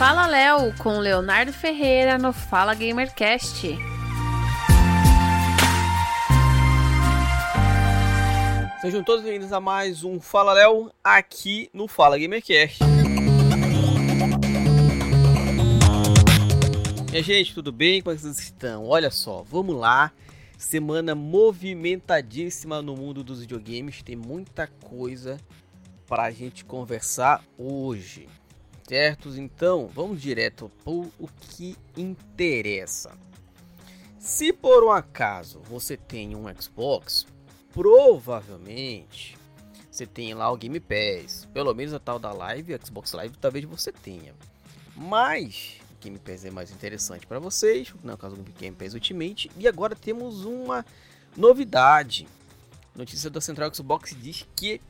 Fala Léo com Leonardo Ferreira no Fala Gamercast. Sejam todos bem-vindos a mais um Fala Léo aqui no Fala Gamercast. Minha gente, tudo bem? Como é vocês estão? Olha só, vamos lá. Semana movimentadíssima no mundo dos videogames. Tem muita coisa para a gente conversar hoje. Certos? Então, vamos direto para o que interessa. Se por um acaso você tem um Xbox, provavelmente você tem lá o Game Pass. Pelo menos a tal da Live, Xbox Live, talvez você tenha. Mas o Game Pass é mais interessante para vocês, no caso do Game Pass Ultimate. E agora temos uma novidade. Notícia da Central Xbox diz que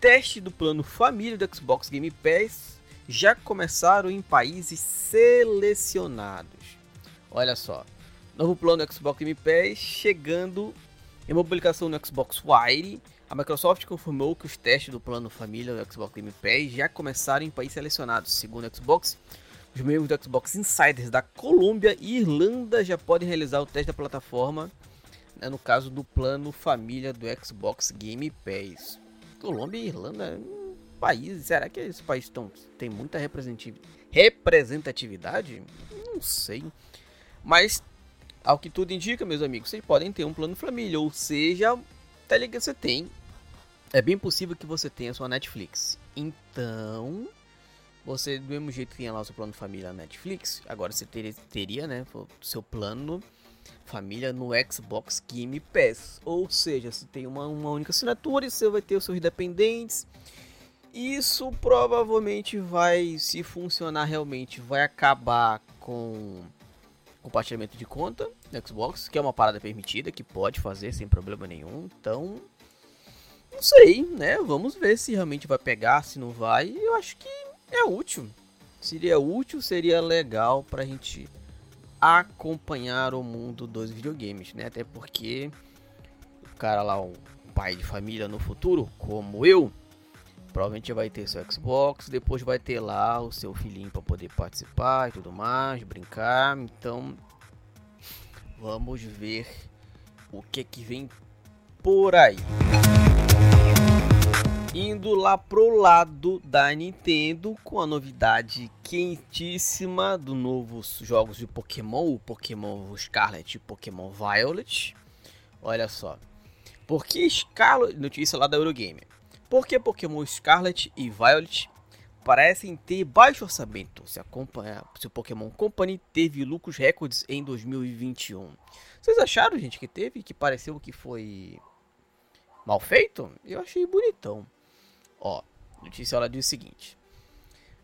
teste do plano família do Xbox Game Pass já começaram em países selecionados. Olha só, novo plano do Xbox Game Pass chegando em uma publicação no Xbox Wire, a Microsoft confirmou que os testes do plano família do Xbox Game Pass já começaram em países selecionados. Segundo o Xbox, os membros do Xbox Insiders da Colômbia e Irlanda já podem realizar o teste da plataforma, né, no caso do plano família do Xbox Game Pass. Colômbia e Irlanda, hum, países, será que esses países tão, têm muita representatividade? Não sei. Mas ao que tudo indica, meus amigos, vocês podem ter um plano família, ou seja, tá ligado você tem. É bem possível que você tenha sua Netflix. Então, você do mesmo jeito tinha lá o seu plano família na Netflix, agora você teria, teria né, o seu plano família no Xbox Game Pass. Ou seja, você tem uma, uma única assinatura e você vai ter os seus dependentes. Isso provavelmente vai, se funcionar realmente, vai acabar com compartilhamento de conta no Xbox, que é uma parada permitida, que pode fazer sem problema nenhum. Então, não sei, né? Vamos ver se realmente vai pegar, se não vai. Eu acho que é útil. Seria útil, seria legal pra gente acompanhar o mundo dos videogames, né? Até porque o cara lá, um pai de família no futuro, como eu, provavelmente vai ter seu Xbox, depois vai ter lá o seu filhinho para poder participar e tudo mais, brincar. Então, vamos ver o que que vem por aí. Indo lá pro lado da Nintendo com a novidade quentíssima do novos jogos de Pokémon, o Pokémon Scarlet e Pokémon Violet. Olha só. Porque Scarlet, notícia lá da Eurogamer. Porque Pokémon Scarlet e Violet parecem ter baixo orçamento se, acompanha, se o Pokémon Company teve lucros recordes em 2021. Vocês acharam, gente, que teve? Que pareceu que foi mal feito? Eu achei bonitão. Ó, notícia ela diz o seguinte.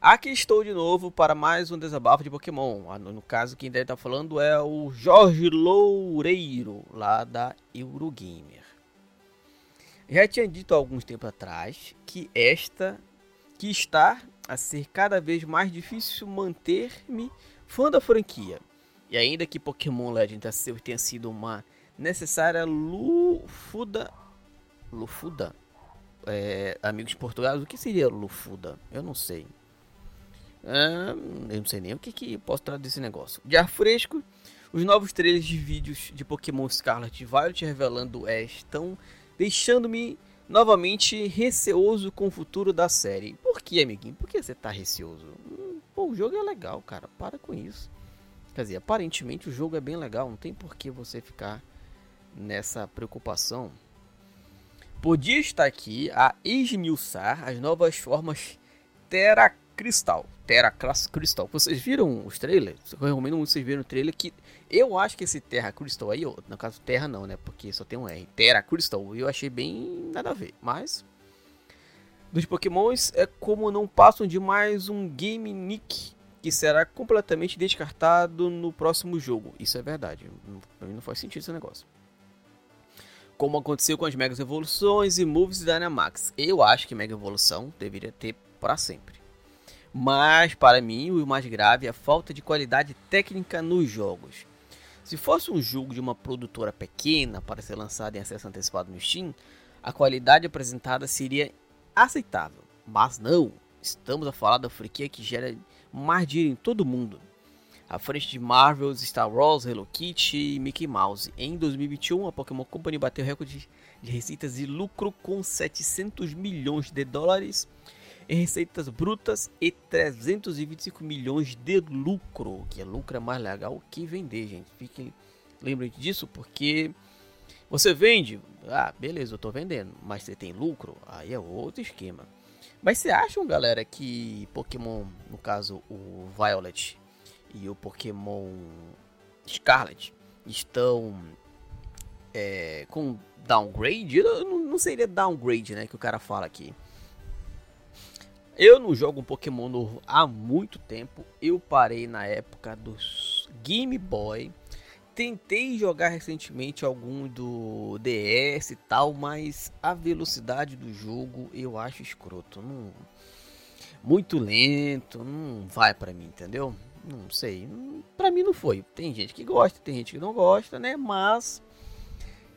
Aqui estou de novo para mais um desabafo de Pokémon. Ah, no caso, quem deve estar falando é o Jorge Loureiro, lá da Eurogamer. Já tinha dito há alguns tempos atrás que esta que está a ser cada vez mais difícil manter-me fã da franquia. E ainda que Pokémon Legend tenha sido uma necessária lufuda lufuda é, amigos Portugal, o que seria lufuda? Eu não sei. Ah, eu não sei nem o que, que posso traduzir esse negócio. De ar fresco, os novos trailers de vídeos de Pokémon Scarlet e Violet revelando Ash estão deixando-me novamente receoso com o futuro da série. Por que, amiguinho? Por que você tá receoso? Hum, pô, o jogo é legal, cara. Para com isso. Quer dizer, aparentemente o jogo é bem legal. Não tem por que você ficar nessa preocupação. Podia estar aqui a esmiuçar as novas formas Terra Cristal. Terra Crystal. Vocês viram os trailers? Eu recomendo muito vocês verem o trailer que eu acho que esse Terra Crystal aí, no caso Terra não, né? Porque só tem um R. Terra Crystal, eu achei bem nada a ver. Mas dos Pokémons é como não passam de mais um Game Nick que será completamente descartado no próximo jogo. Isso é verdade. Pra mim não faz sentido esse negócio. Como aconteceu com as Mega Evoluções e Moves da Dynamax. Eu acho que Mega Evolução deveria ter para sempre. Mas, para mim, o mais grave é a falta de qualidade técnica nos jogos. Se fosse um jogo de uma produtora pequena para ser lançado em acesso antecipado no Steam, a qualidade apresentada seria aceitável. Mas não, Estamos a falar da franquia que gera mais dinheiro em todo mundo. À frente de Marvel, Star Wars, Hello Kitty e Mickey Mouse. Em 2021, a Pokémon Company bateu recorde de receitas e lucro com 700 milhões de dólares em receitas brutas e 325 milhões de lucro, que é lucro é mais legal que vender, gente. Fiquem lembrem disso porque você vende, ah, beleza, eu tô vendendo, mas você tem lucro, aí é outro esquema. Mas você acham, galera, que Pokémon, no caso o Violet e o Pokémon Scarlet, estão é, com downgrade? Não, não seria downgrade, né, que o cara fala aqui. Eu não jogo um Pokémon novo há muito tempo. Eu parei na época dos Game Boy tentei jogar recentemente algum do DS e tal, mas a velocidade do jogo eu acho escroto. Não, muito lento, não vai para mim, entendeu? Não sei, para mim não foi. Tem gente que gosta, tem gente que não gosta, né? Mas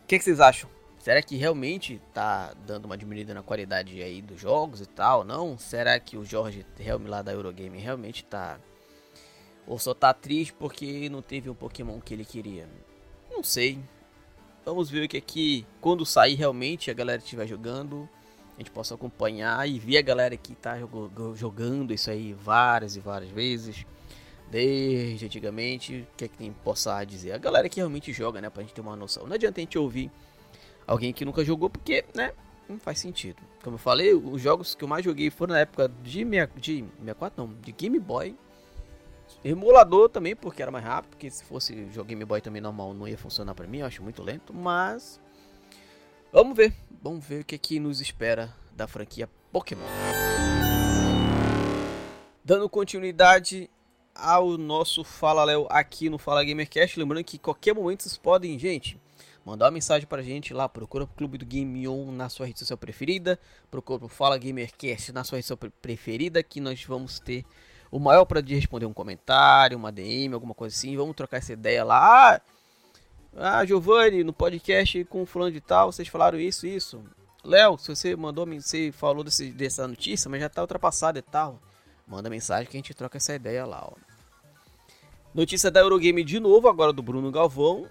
o que, que, vocês acham? Será que realmente tá dando uma diminuída na qualidade aí dos jogos e tal? Não? Será que o Jorge Helm lá da Eurogame realmente tá ou só tá triste porque não teve um Pokémon que ele queria? Não sei. Vamos ver o que aqui, quando sair realmente a galera estiver jogando, a gente possa acompanhar e ver a galera que tá jogando isso aí várias e várias vezes. Desde antigamente, o que é que tem possa dizer? A galera que realmente joga, né? Pra gente ter uma noção. Não adianta a gente ouvir alguém que nunca jogou, porque, né? Não faz sentido. Como eu falei, os jogos que eu mais joguei foram na época de, meia, de 64, não, de Game Boy Emulador também, porque era mais rápido, porque se fosse jogo Game Boy também normal não ia funcionar para mim, eu acho muito lento, mas vamos ver, vamos ver o que aqui nos espera da franquia Pokémon. Dando continuidade ao nosso Fala Léo aqui no Fala Gamercast, lembrando que qualquer momento vocês podem, gente, mandar uma mensagem pra gente lá, procura o Clube do Game On na sua rede social preferida, procura o Fala Gamercast na sua rede social preferida, que nós vamos ter o maior para de responder um comentário, uma DM, alguma coisa assim. Vamos trocar essa ideia lá. Ah, ah Giovanni, no podcast com fulano de tal, vocês falaram isso, isso. Léo, se você mandou, você falou desse, dessa notícia, mas já tá ultrapassada e tal. Manda mensagem que a gente troca essa ideia lá, ó. Notícia da Eurogame de novo, agora do Bruno Galvão.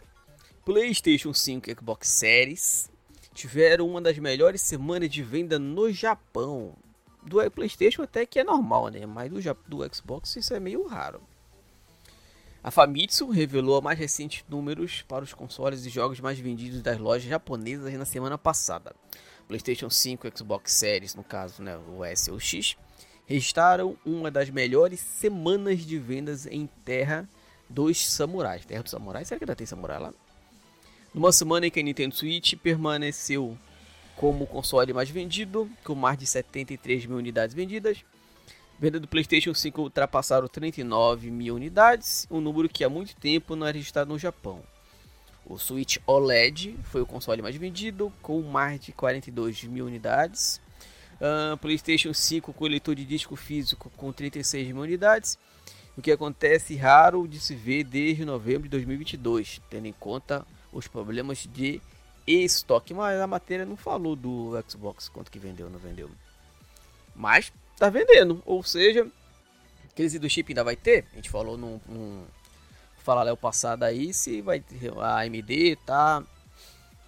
PlayStation 5 e Xbox Series tiveram uma das melhores semanas de venda no Japão do PlayStation até que é normal, né? Mas do, do Xbox isso é meio raro. A Famitsu revelou mais recentes números para os consoles e jogos mais vendidos das lojas japonesas na semana passada. PlayStation 5 e Xbox Series, no caso, né, o S ou X, registraram uma das melhores semanas de vendas em Terra dos Samurais. Terra dos Samurais? Será que ainda tem samurai lá? Numa semana em que a Nintendo Switch permaneceu como o console mais vendido, com mais de 73 mil unidades vendidas. Venda do PlayStation 5 ultrapassaram 39 mil unidades, um número que há muito tempo não era registrado no Japão. O Switch OLED foi o console mais vendido, com mais de 42 mil unidades. Uh, PlayStation 5 com leitor de disco físico com 36 mil unidades, o que acontece raro de se ver desde novembro de 2022, tendo em conta os problemas de estoque, mas a matéria não falou do Xbox quanto que vendeu não vendeu. Mas tá vendendo, ou seja, crise do chip ainda vai ter. A gente falou num, num falar o passado aí se vai ter a AMD tá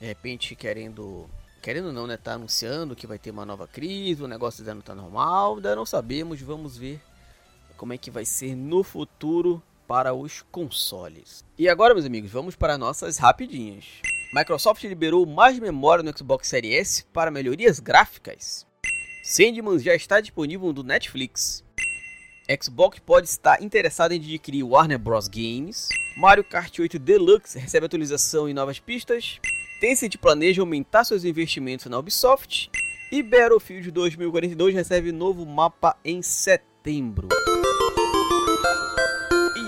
de repente querendo querendo não, né, tá anunciando que vai ter uma nova crise, o negócio ainda não tá normal, ainda não sabemos, vamos ver como é que vai ser no futuro para os consoles. E agora, meus amigos, vamos para nossas rapidinhas. Microsoft liberou mais memória no Xbox Series S para melhorias gráficas. Sandman já está disponível no Netflix. Xbox pode estar interessado em adquirir Warner Bros. Games. Mario Kart 8 Deluxe recebe atualização e novas pistas. Tencent planeja aumentar seus investimentos na Ubisoft. E Battlefield 2042 recebe novo mapa em setembro.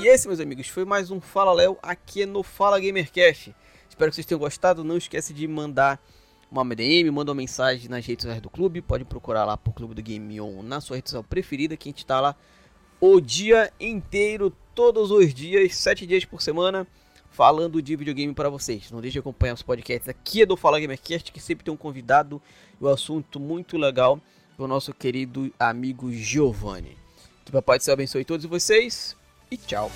Esse, meus amigos, foi mais um Fala Léo aqui no Fala Gamercast. Espero que vocês tenham gostado. Não esquece de mandar uma MDM, manda uma mensagem nas redes sociais do clube. Pode procurar lá por Clube do Game On na sua rede social preferida, que a gente está lá o dia inteiro, todos os dias, sete dias por semana, falando de videogame para vocês. Não deixe de acompanhar os podcasts aqui do Fala Gamercast, que sempre tem um convidado e um assunto muito legal pro nosso querido amigo Giovanni. Que o Papai do Céu abençoe todos vocês e tchau.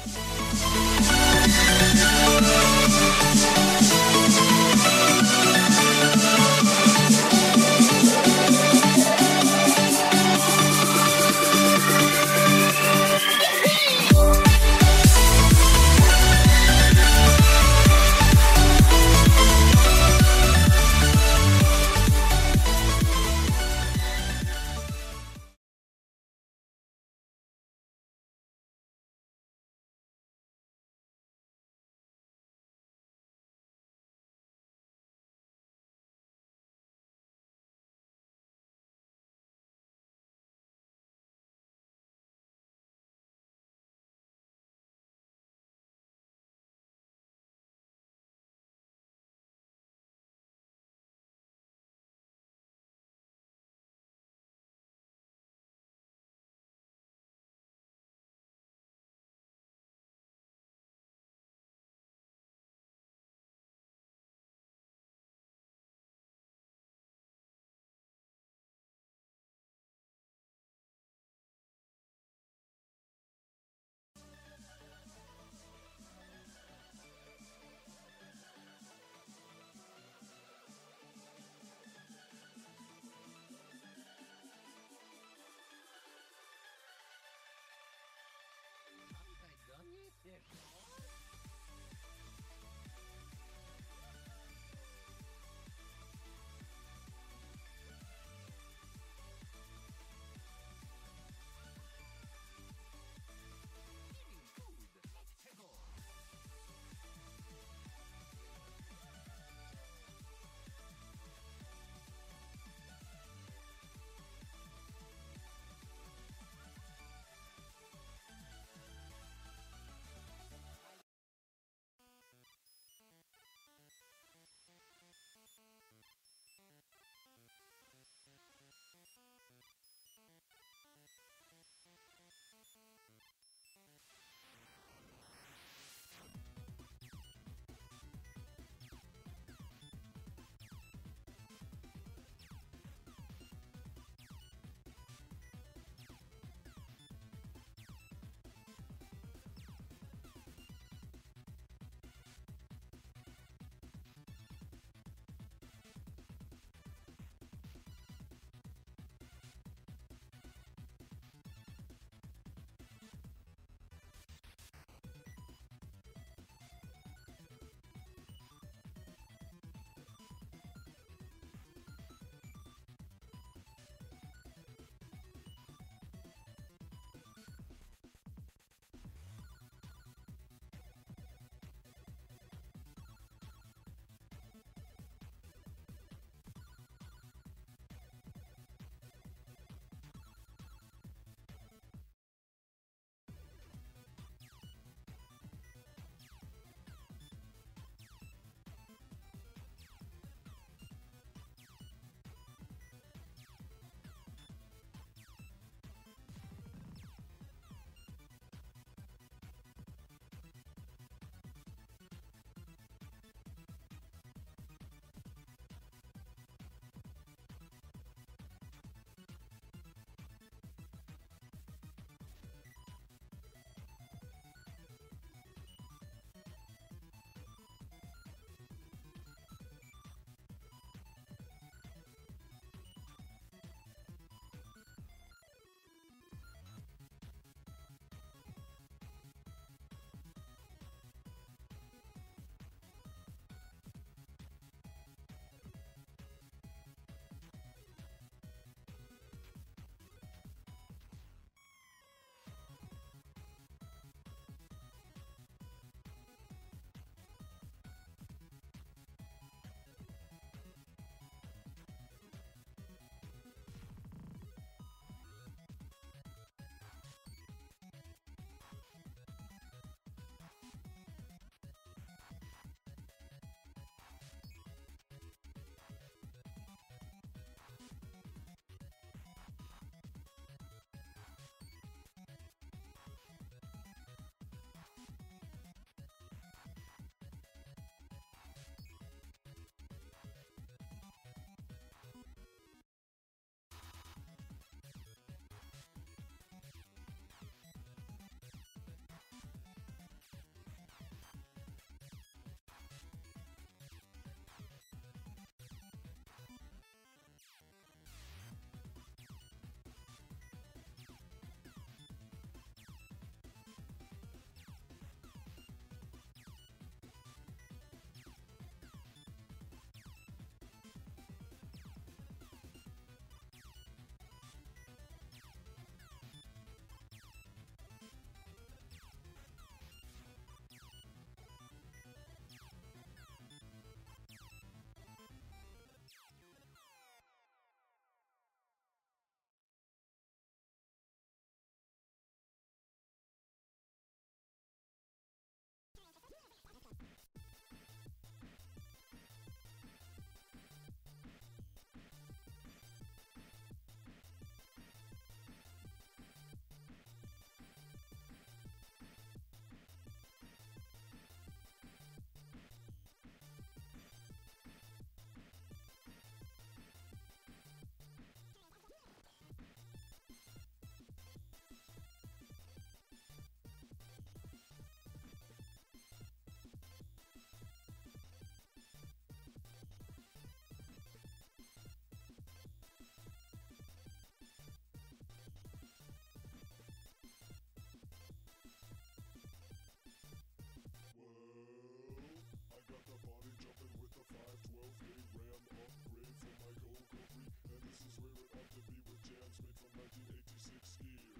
rows, they ram upgrade for my gold country. And this is where it ought to be with jams made from 1986 gear.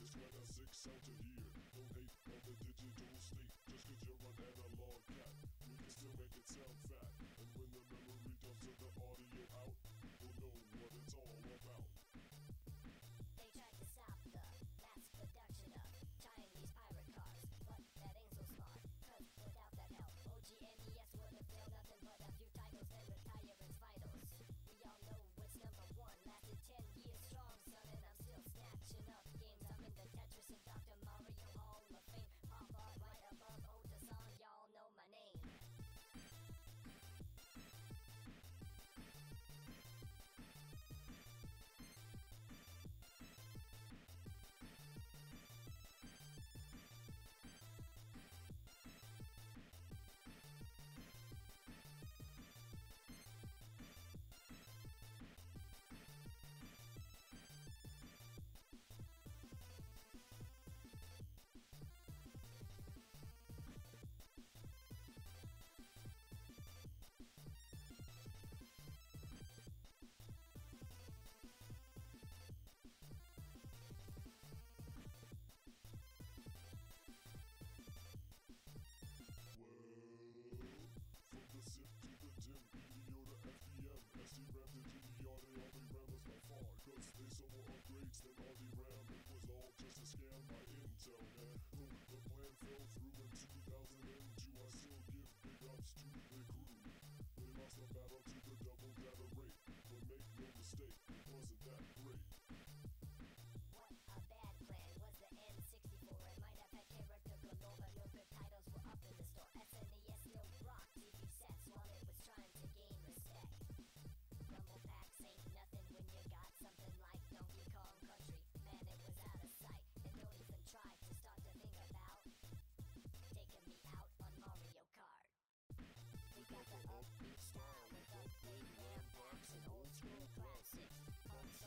This when I six out to here. Podcast.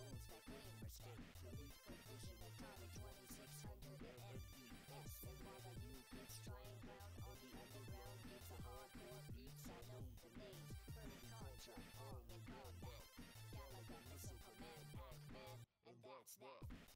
teens that paying for state relief provision at college 2600 MPS. And while the new kids trying ground on the underground it's a hardcore beats, I know the names. Burning Contra, Arm and Combat. Galaga Missile Command, Pac-Man, and that's that.